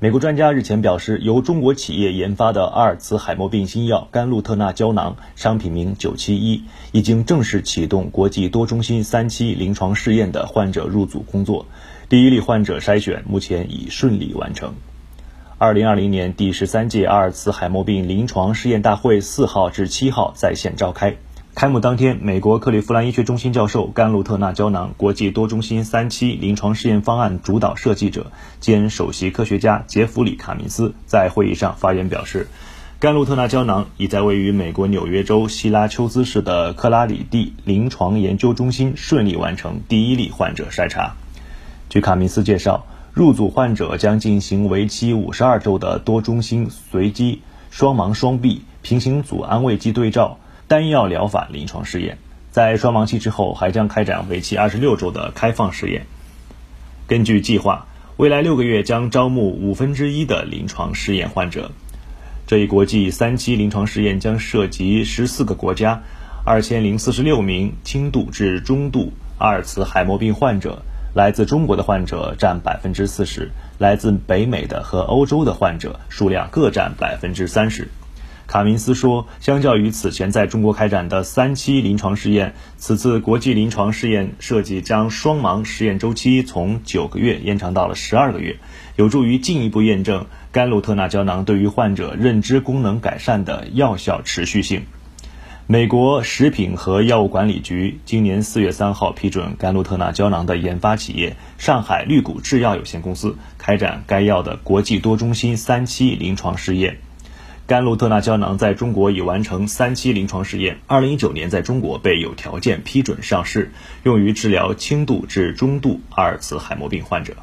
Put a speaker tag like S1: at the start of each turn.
S1: 美国专家日前表示，由中国企业研发的阿尔茨海默病新药甘露特钠胶囊（商品名九七一）已经正式启动国际多中心三期临床试验的患者入组工作，第一例患者筛选目前已顺利完成。二零二零年第十三届阿尔茨海默病临床试验大会四号至七号在线召开。开幕当天，美国克利夫兰医学中心教授、甘露特纳胶囊国际多中心三期临床试验方案主导设计者兼首席科学家杰弗里·卡明斯在会议上发言表示，甘露特纳胶囊已在位于美国纽约州希拉丘兹市的克拉里蒂临床研究中心顺利完成第一例患者筛查。据卡明斯介绍，入组患者将进行为期五十二周的多中心随机双盲双臂平行组安慰剂对照。单药疗法临床试验，在双盲期之后还将开展为期二十六周的开放试验。根据计划，未来六个月将招募五分之一的临床试验患者。这一国际三期临床试验将涉及十四个国家，二千零四十六名轻度至中度阿尔茨海默病患者。来自中国的患者占百分之四十，来自北美的和欧洲的患者数量各占百分之三十。卡明斯说，相较于此前在中国开展的三期临床试验，此次国际临床试验设计将双盲试验周期从九个月延长到了十二个月，有助于进一步验证甘露特钠胶囊对于患者认知功能改善的药效持续性。美国食品和药物管理局今年四月三号批准甘露特钠胶囊的研发企业上海绿谷制药有限公司开展该药的国际多中心三期临床试验。甘露特钠胶囊在中国已完成三期临床试验，二零一九年在中国被有条件批准上市，用于治疗轻度至中度阿尔茨海默病患者。